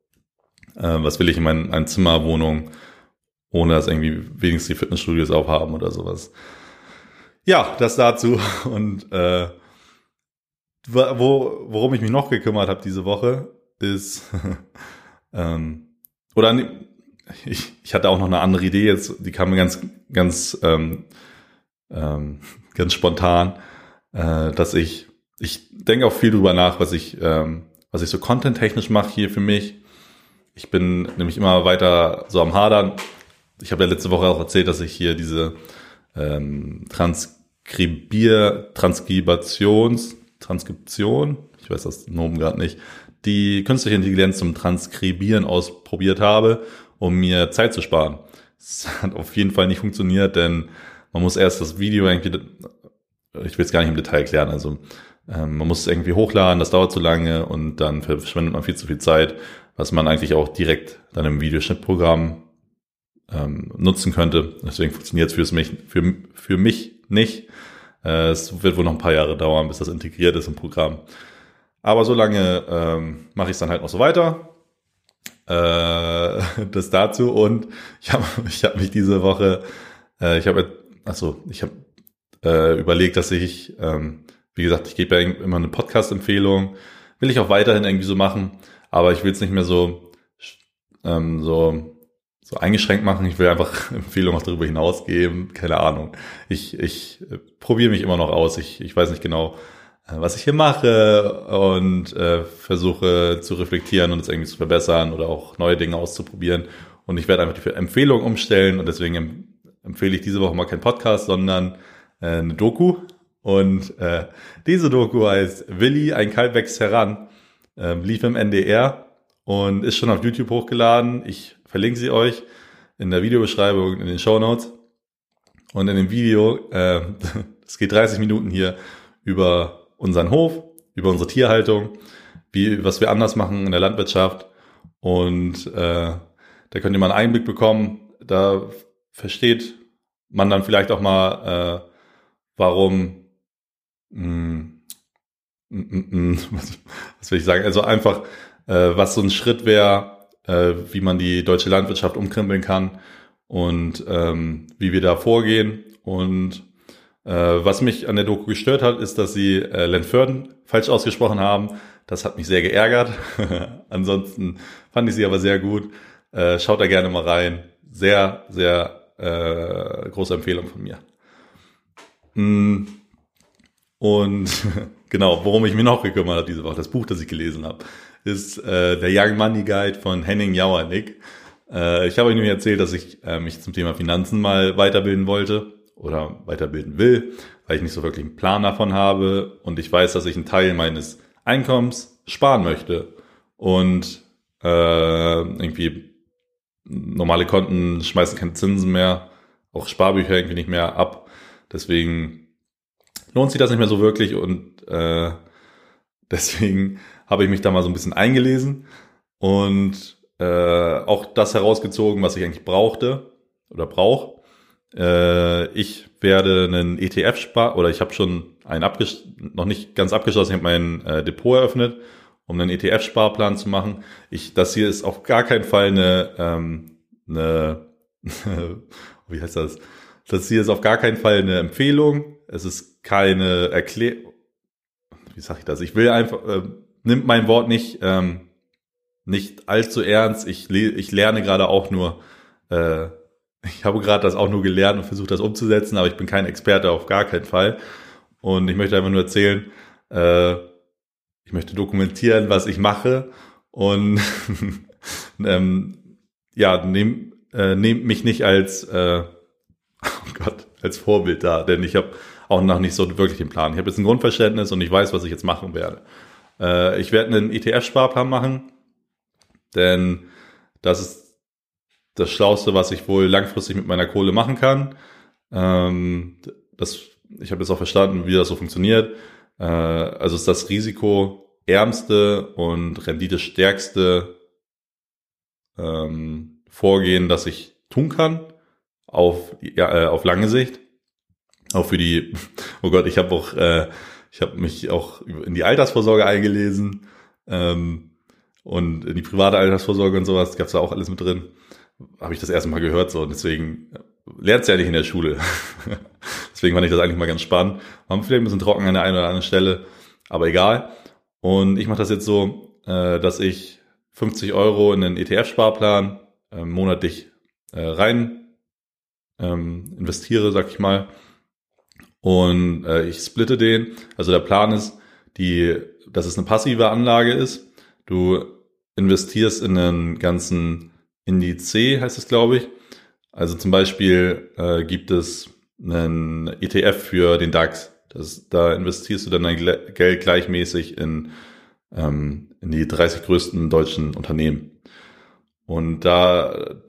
äh, was will ich in mein, meiner Zimmerwohnung, ohne dass irgendwie wenigstens die Fitnessstudios aufhaben oder sowas. Ja, das dazu. <laughs> Und äh, wo, worum ich mich noch gekümmert habe diese Woche, ist, <laughs> ähm, oder ich, ich hatte auch noch eine andere Idee jetzt, die kam mir ganz, ganz, ähm, ähm, <laughs> ganz spontan, äh, dass ich, ich denke auch viel drüber nach, was ich, ähm, was ich so content-technisch mache hier für mich ich bin nämlich immer weiter so am Hadern. Ich habe ja letzte Woche auch erzählt, dass ich hier diese ähm, Transkribier, Transkribations, Transkription, ich weiß das Nomen gerade nicht, die künstliche Intelligenz zum Transkribieren ausprobiert habe, um mir Zeit zu sparen. Das hat auf jeden Fall nicht funktioniert, denn man muss erst das Video irgendwie, ich will es gar nicht im Detail erklären, also ähm, man muss es irgendwie hochladen, das dauert zu lange und dann verschwendet man viel zu viel Zeit was man eigentlich auch direkt dann im Videoschnittprogramm ähm, nutzen könnte. Deswegen funktioniert es für mich, für, für mich nicht. Äh, es wird wohl noch ein paar Jahre dauern, bis das integriert ist im Programm. Aber solange ähm, mache ich es dann halt noch so weiter. Äh, <laughs> das dazu. Und ich habe ich hab mich diese Woche, äh, ich habe, achso, ich habe äh, überlegt, dass ich, ähm, wie gesagt, ich gebe ja immer eine Podcast-Empfehlung. Will ich auch weiterhin irgendwie so machen aber ich will es nicht mehr so, ähm, so, so eingeschränkt machen. Ich will einfach <laughs> Empfehlungen auch darüber hinaus geben. Keine Ahnung. Ich, ich äh, probiere mich immer noch aus. Ich, ich weiß nicht genau, äh, was ich hier mache und äh, versuche zu reflektieren und es irgendwie zu verbessern oder auch neue Dinge auszuprobieren. Und ich werde einfach die Empfehlung umstellen und deswegen empfehle ich diese Woche mal keinen Podcast, sondern äh, eine Doku. Und äh, diese Doku heißt Willi, ein Kalb wächst heran, äh, lief im NDR und ist schon auf YouTube hochgeladen. Ich verlinke sie euch in der Videobeschreibung, in den Show Notes. Und in dem Video, äh, <laughs> es geht 30 Minuten hier über unseren Hof, über unsere Tierhaltung, wie, was wir anders machen in der Landwirtschaft. Und äh, da könnt ihr mal einen Einblick bekommen. Da versteht man dann vielleicht auch mal, äh, warum, mh, mh, hm, mh, hm, was, was will ich sagen, also einfach, äh, was so ein Schritt wäre, äh, wie man die deutsche Landwirtschaft umkrempeln kann und ähm, wie wir da vorgehen. Und äh, was mich an der Doku gestört hat, ist, dass sie äh, Lenförden falsch ausgesprochen haben. Das hat mich sehr geärgert. <laughs> Ansonsten fand ich sie aber sehr gut. Äh, schaut da gerne mal rein. Sehr, sehr äh, große Empfehlung von mir. Mm. Und <laughs> genau, worum ich mich noch gekümmert habe diese Woche, das Buch, das ich gelesen habe, ist äh, der Young Money Guide von Henning Jauernick. Äh, ich habe euch nämlich erzählt, dass ich äh, mich zum Thema Finanzen mal weiterbilden wollte oder weiterbilden will, weil ich nicht so wirklich einen Plan davon habe und ich weiß, dass ich einen Teil meines Einkommens sparen möchte und äh, irgendwie normale Konten schmeißen keine Zinsen mehr, auch Sparbücher irgendwie nicht mehr ab. Deswegen lohnt sich das nicht mehr so wirklich und äh, deswegen habe ich mich da mal so ein bisschen eingelesen und äh, auch das herausgezogen, was ich eigentlich brauchte oder brauche. Äh, ich werde einen ETF sparen oder ich habe schon einen noch nicht ganz abgeschlossen, ich habe mein äh, Depot eröffnet, um einen ETF-Sparplan zu machen. Ich, das hier ist auf gar keinen Fall eine, ähm, eine <laughs> wie heißt das? Das hier ist auf gar keinen Fall eine Empfehlung. Es ist keine Erklärung. Wie sage ich das? Ich will einfach, äh, nimmt mein Wort nicht ähm, nicht allzu ernst. Ich, ich lerne gerade auch nur, äh, ich habe gerade das auch nur gelernt und versuche das umzusetzen, aber ich bin kein Experte auf gar keinen Fall. Und ich möchte einfach nur erzählen, äh, ich möchte dokumentieren, was ich mache und <laughs> ähm, ja, nehmt äh, nehmt mich nicht als äh, <laughs> oh Gott, als Vorbild da, denn ich habe auch noch nicht so wirklich den Plan. Ich habe jetzt ein Grundverständnis und ich weiß, was ich jetzt machen werde. Äh, ich werde einen ETF-Sparplan machen, denn das ist das Schlauste, was ich wohl langfristig mit meiner Kohle machen kann. Ähm, das, ich habe jetzt auch verstanden, wie das so funktioniert. Äh, also ist das risikoärmste und renditestärkste ähm, Vorgehen, das ich tun kann auf, ja, äh, auf lange Sicht. Auch für die, oh Gott, ich habe auch, äh, ich habe mich auch in die Altersvorsorge eingelesen. Ähm, und die private Altersvorsorge und sowas, gab's da auch alles mit drin. Habe ich das erste Mal gehört so und deswegen lernt ja nicht in der Schule. <laughs> deswegen fand ich das eigentlich mal ganz spannend. Haben vielleicht ein bisschen trocken an der einen oder anderen Stelle, aber egal. Und ich mache das jetzt so, äh, dass ich 50 Euro in den ETF-Sparplan äh, monatlich äh, rein ähm, investiere, sag ich mal. Und äh, ich splitte den. Also der Plan ist, die, dass es eine passive Anlage ist Du investierst in einen ganzen Indiz, heißt es, glaube ich. Also zum Beispiel äh, gibt es einen ETF für den DAX. Das, da investierst du dann dein Geld gleichmäßig in, ähm, in die 30 größten deutschen Unternehmen. Und da,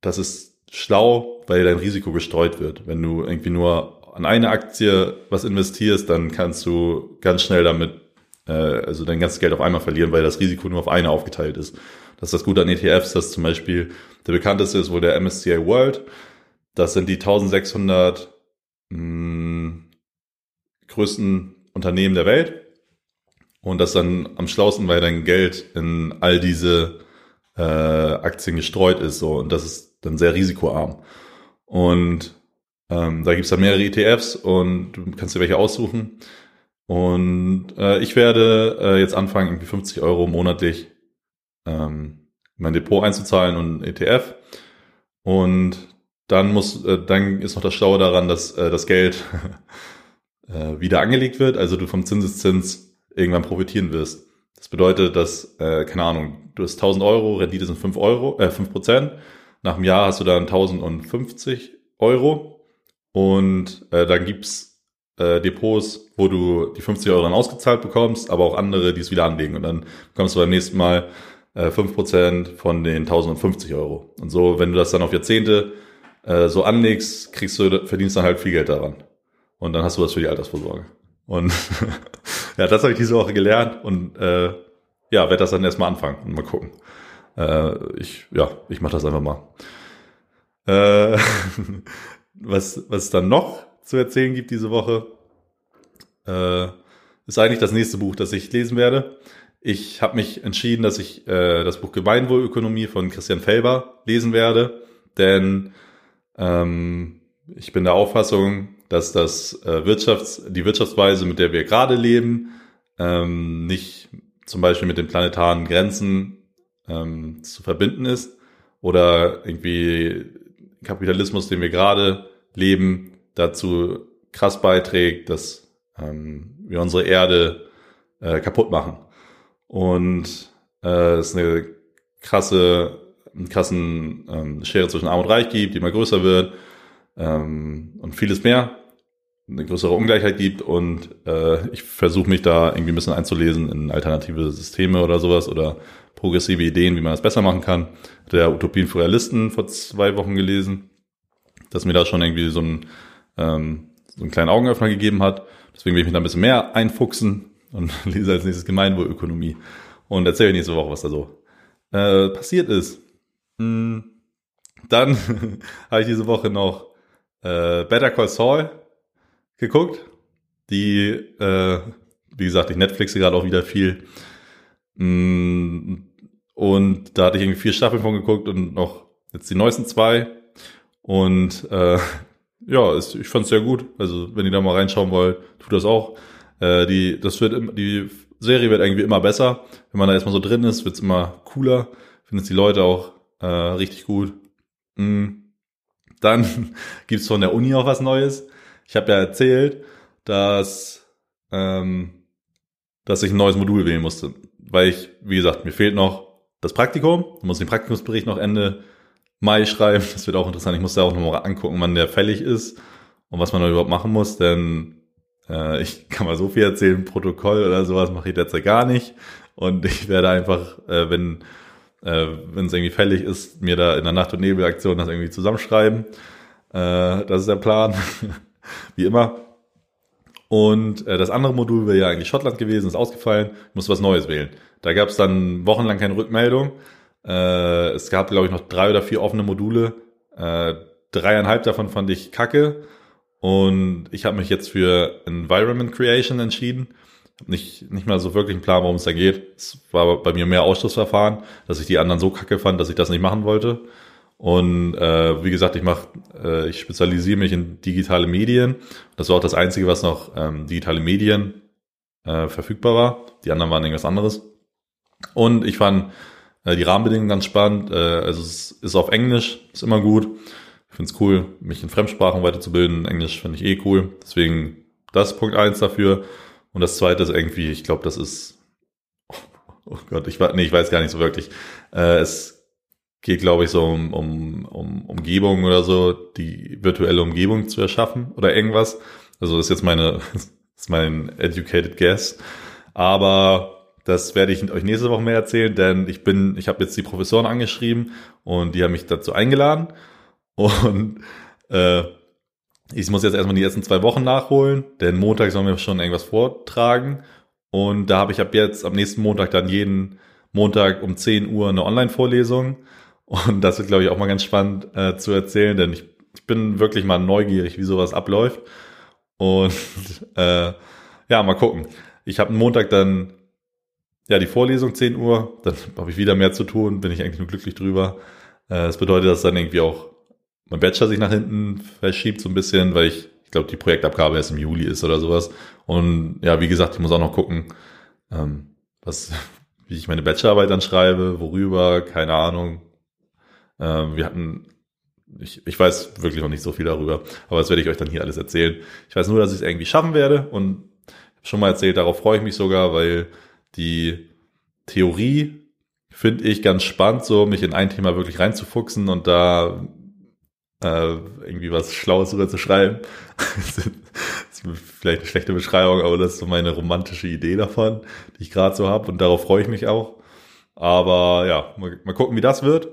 das ist schlau, weil dein Risiko gestreut wird. Wenn du irgendwie nur an eine Aktie was investierst, dann kannst du ganz schnell damit äh, also dein ganzes Geld auf einmal verlieren, weil das Risiko nur auf eine aufgeteilt ist. Das ist das Gute an ETFs, dass zum Beispiel der bekannteste ist wohl der MSCI World. Das sind die 1600 mh, hm, größten Unternehmen der Welt. Und das dann am schlausten, weil dein Geld in all diese äh, Aktien gestreut ist. So. Und das ist dann sehr risikoarm. Und ähm, da gibt's dann mehrere ETFs und du kannst dir welche aussuchen. Und äh, ich werde äh, jetzt anfangen, irgendwie 50 Euro monatlich ähm, mein Depot einzuzahlen und ETF. Und dann muss, äh, dann ist noch das Schlaue daran, dass äh, das Geld <laughs> äh, wieder angelegt wird, also du vom Zinseszins irgendwann profitieren wirst. Das bedeutet, dass, äh, keine Ahnung, du hast 1000 Euro, Rendite sind 5 Euro, äh, 5 Prozent. Nach einem Jahr hast du dann 1050 Euro. Und äh, dann gibt's äh, Depots, wo du die 50 Euro dann ausgezahlt bekommst, aber auch andere, die es wieder anlegen. Und dann bekommst du beim nächsten Mal äh, 5% von den 1050 Euro. Und so, wenn du das dann auf Jahrzehnte äh, so anlegst, kriegst du, verdienst dann halt viel Geld daran. Und dann hast du was für die Altersvorsorge. Und <laughs> ja, das habe ich diese Woche gelernt und äh, ja, werde das dann erstmal anfangen und mal gucken. Äh, ich, ja, ich mache das einfach mal. Äh, <laughs> was, was es dann noch zu erzählen gibt diese Woche, äh, ist eigentlich das nächste Buch, das ich lesen werde. Ich habe mich entschieden, dass ich äh, das Buch Gemeinwohlökonomie von Christian Felber lesen werde, denn ähm, ich bin der Auffassung, dass das äh, Wirtschafts-, die Wirtschaftsweise, mit der wir gerade leben, ähm, nicht zum Beispiel mit den planetaren Grenzen ähm, zu verbinden ist oder irgendwie Kapitalismus, den wir gerade leben, dazu krass beiträgt, dass ähm, wir unsere Erde äh, kaputt machen. Und äh, es eine krasse, einen krassen ähm, Schere zwischen Arm und Reich gibt, die immer größer wird ähm, und vieles mehr, eine größere Ungleichheit gibt und äh, ich versuche mich da irgendwie ein bisschen einzulesen in alternative Systeme oder sowas oder progressive Ideen, wie man das besser machen kann. Der Utopien für Realisten vor zwei Wochen gelesen, dass mir da schon irgendwie so ein ähm, so einen kleinen Augenöffner gegeben hat. Deswegen will ich mich da ein bisschen mehr einfuchsen und <laughs> lese als nächstes Gemeinwohlökonomie und erzähle nächste Woche, was da so äh, passiert ist. Hm. Dann <laughs> habe ich diese Woche noch äh, Better Call Saul geguckt. Die, äh, wie gesagt, ich Netflixe gerade auch wieder viel. Hm. Und da hatte ich irgendwie vier Staffeln von geguckt und noch jetzt die neuesten zwei. Und äh, <laughs> ja, ist, ich fand es sehr gut. Also wenn ihr da mal reinschauen wollt, tut das auch. Äh, die, das wird, die Serie wird irgendwie immer besser. Wenn man da erstmal so drin ist, wird's immer cooler. Findet die Leute auch äh, richtig gut. Mhm. Dann <laughs> gibt's von der Uni auch was Neues. Ich habe ja erzählt, dass, ähm, dass ich ein neues Modul wählen musste. Weil ich, wie gesagt, mir fehlt noch das Praktikum. Ich muss den Praktikumsbericht noch Ende Mai schreiben. Das wird auch interessant. Ich muss da auch nochmal angucken, wann der fällig ist und was man da überhaupt machen muss, denn äh, ich <laughs> kann mal so viel erzählen, Protokoll oder sowas mache ich derzeit gar nicht. Und <laughs> ich werde einfach, äh, wenn äh, es irgendwie fällig ist, mir da in der Nacht- und Nebelaktion das irgendwie zusammenschreiben. Äh, das ist der Plan. <laughs> Wie immer. Und äh, das andere Modul wäre ja eigentlich Schottland gewesen, ist ausgefallen, muss was Neues wählen. Da gab es dann wochenlang keine Rückmeldung. Äh, es gab, glaube ich, noch drei oder vier offene Module. Äh, dreieinhalb davon fand ich kacke. Und ich habe mich jetzt für Environment Creation entschieden. Nicht, nicht mal so wirklich einen Plan, worum es da geht. Es war bei mir mehr Ausschlussverfahren, dass ich die anderen so kacke fand, dass ich das nicht machen wollte. Und äh, wie gesagt, ich mache, äh, ich spezialisiere mich in digitale Medien. Das war auch das Einzige, was noch ähm, digitale Medien äh, verfügbar war. Die anderen waren irgendwas anderes. Und ich fand äh, die Rahmenbedingungen ganz spannend. Äh, also es ist auf Englisch, ist immer gut. Ich finde es cool, mich in Fremdsprachen weiterzubilden. Englisch finde ich eh cool. Deswegen das Punkt eins dafür. Und das zweite ist irgendwie, ich glaube, das ist, <laughs> oh Gott, ich, nee, ich weiß gar nicht so wirklich. Äh, es geht, glaube ich, so um, um, um Umgebung oder so, die virtuelle Umgebung zu erschaffen oder irgendwas. Also ist jetzt meine, <laughs> ist mein educated guess. Aber das werde ich euch nächste Woche mehr erzählen, denn ich bin, ich habe jetzt die Professoren angeschrieben und die haben mich dazu eingeladen. <laughs> Und äh, ich muss jetzt erstmal die ersten zwei Wochen nachholen, denn Montag sollen wir schon irgendwas vortragen. Und da habe ich ab jetzt, am nächsten Montag dann jeden Montag um 10 Uhr eine Online-Vorlesung. Und das wird, glaube ich, auch mal ganz spannend äh, zu erzählen, denn ich, ich bin wirklich mal neugierig, wie sowas abläuft. Und <laughs> äh, ja, mal gucken. Ich habe Montag dann ja, die Vorlesung 10 Uhr, dann habe ich wieder mehr zu tun, bin ich eigentlich nur glücklich drüber. Äh, das bedeutet, dass dann irgendwie auch mein Bachelor sich nach hinten verschiebt so ein bisschen, weil ich, ich glaube, die Projektabgabe erst im Juli ist oder sowas. Und ja, wie gesagt, ich muss auch noch gucken, ähm, was, <laughs> wie ich meine Bachelorarbeit dann schreibe, worüber, keine Ahnung. Ähm, wir hatten, ich, ich weiß wirklich noch nicht so viel darüber, aber das werde ich euch dann hier alles erzählen. Ich weiß nur, dass ich es irgendwie schaffen werde und schon mal erzählt, darauf freue ich mich sogar, weil die Theorie finde ich ganz spannend, so mich in ein Thema wirklich reinzufuchsen und da äh, irgendwie was Schlaues drüber zu schreiben. <laughs> vielleicht eine schlechte Beschreibung, aber das ist so meine romantische Idee davon, die ich gerade so habe und darauf freue ich mich auch. Aber ja, mal, mal gucken, wie das wird.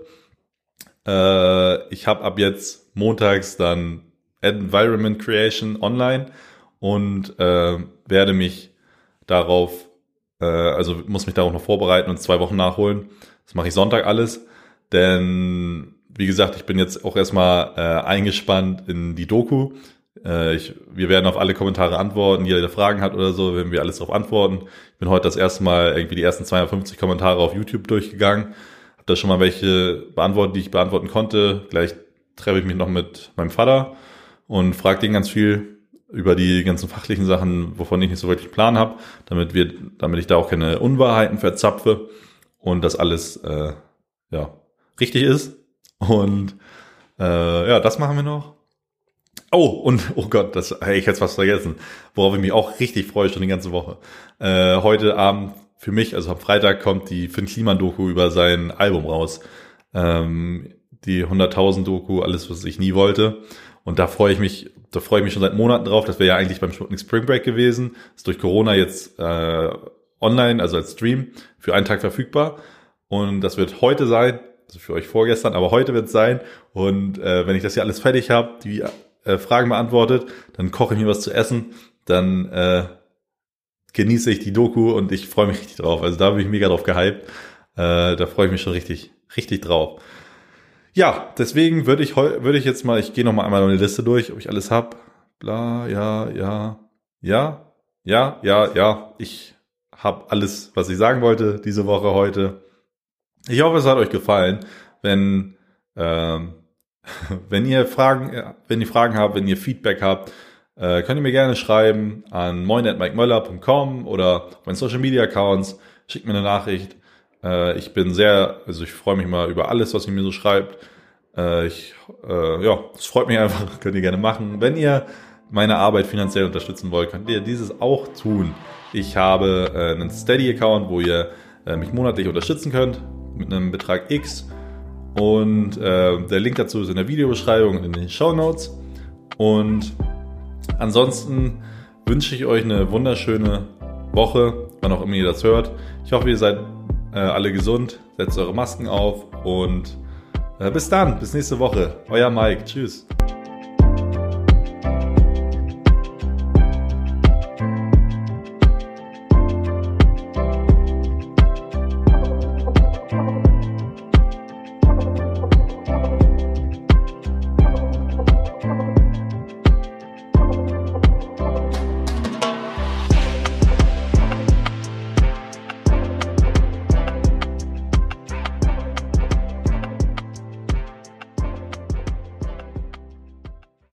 Äh, ich habe ab jetzt montags dann Environment Creation online und äh, werde mich darauf, äh, also muss mich darauf noch vorbereiten und zwei Wochen nachholen. Das mache ich Sonntag alles, denn wie gesagt, ich bin jetzt auch erstmal äh, eingespannt in die Doku. Äh, ich, wir werden auf alle Kommentare antworten. Jeder, der Fragen hat oder so, werden wir alles darauf antworten. Ich bin heute das erste Mal irgendwie die ersten 250 Kommentare auf YouTube durchgegangen. Hab da schon mal welche beantwortet, die ich beantworten konnte. Gleich treffe ich mich noch mit meinem Vater und frage den ganz viel über die ganzen fachlichen Sachen, wovon ich nicht so wirklich Plan habe, damit wir, damit ich da auch keine Unwahrheiten verzapfe und das alles äh, ja richtig ist. Und äh, ja, das machen wir noch. Oh, und oh Gott, das hey, ich hätte fast vergessen, worauf ich mich auch richtig freue schon die ganze Woche. Äh, heute Abend für mich, also am Freitag kommt die Finn Kliman Doku über sein Album raus. Ähm, die 100.000 Doku, alles was ich nie wollte. Und da freue ich mich, da freue ich mich schon seit Monaten drauf. Das wäre ja eigentlich beim Spring Break gewesen. Ist durch Corona jetzt äh, online, also als Stream, für einen Tag verfügbar. Und das wird heute sein also für euch vorgestern, aber heute wird es sein. Und äh, wenn ich das hier alles fertig habe, die äh, Fragen beantwortet, dann koche ich mir was zu essen, dann äh, genieße ich die Doku und ich freue mich richtig drauf. Also da bin ich mega drauf gehypt. Äh, da freue ich mich schon richtig, richtig drauf. Ja, deswegen würde ich würde ich jetzt mal, ich gehe noch mal einmal eine Liste durch, ob ich alles hab. Bla, ja, ja, ja, ja, ja, ja. Ich habe alles, was ich sagen wollte diese Woche heute. Ich hoffe, es hat euch gefallen. Wenn, ähm, <laughs> wenn ihr Fragen, wenn ihr Fragen habt, wenn ihr Feedback habt, äh, könnt ihr mir gerne schreiben an moin.mikemöller.com oder meinen Social Media Accounts. Schickt mir eine Nachricht. Äh, ich bin sehr, also ich freue mich mal über alles, was ihr mir so schreibt. Äh, ich, äh, ja, es freut mich einfach, <laughs> könnt ihr gerne machen. Wenn ihr meine Arbeit finanziell unterstützen wollt, könnt ihr dieses auch tun. Ich habe äh, einen Steady-Account, wo ihr äh, mich monatlich unterstützen könnt mit einem Betrag X. Und äh, der Link dazu ist in der Videobeschreibung und in den Show Notes. Und ansonsten wünsche ich euch eine wunderschöne Woche, wann auch immer ihr das hört. Ich hoffe, ihr seid äh, alle gesund, setzt eure Masken auf und äh, bis dann, bis nächste Woche. Euer Mike, tschüss.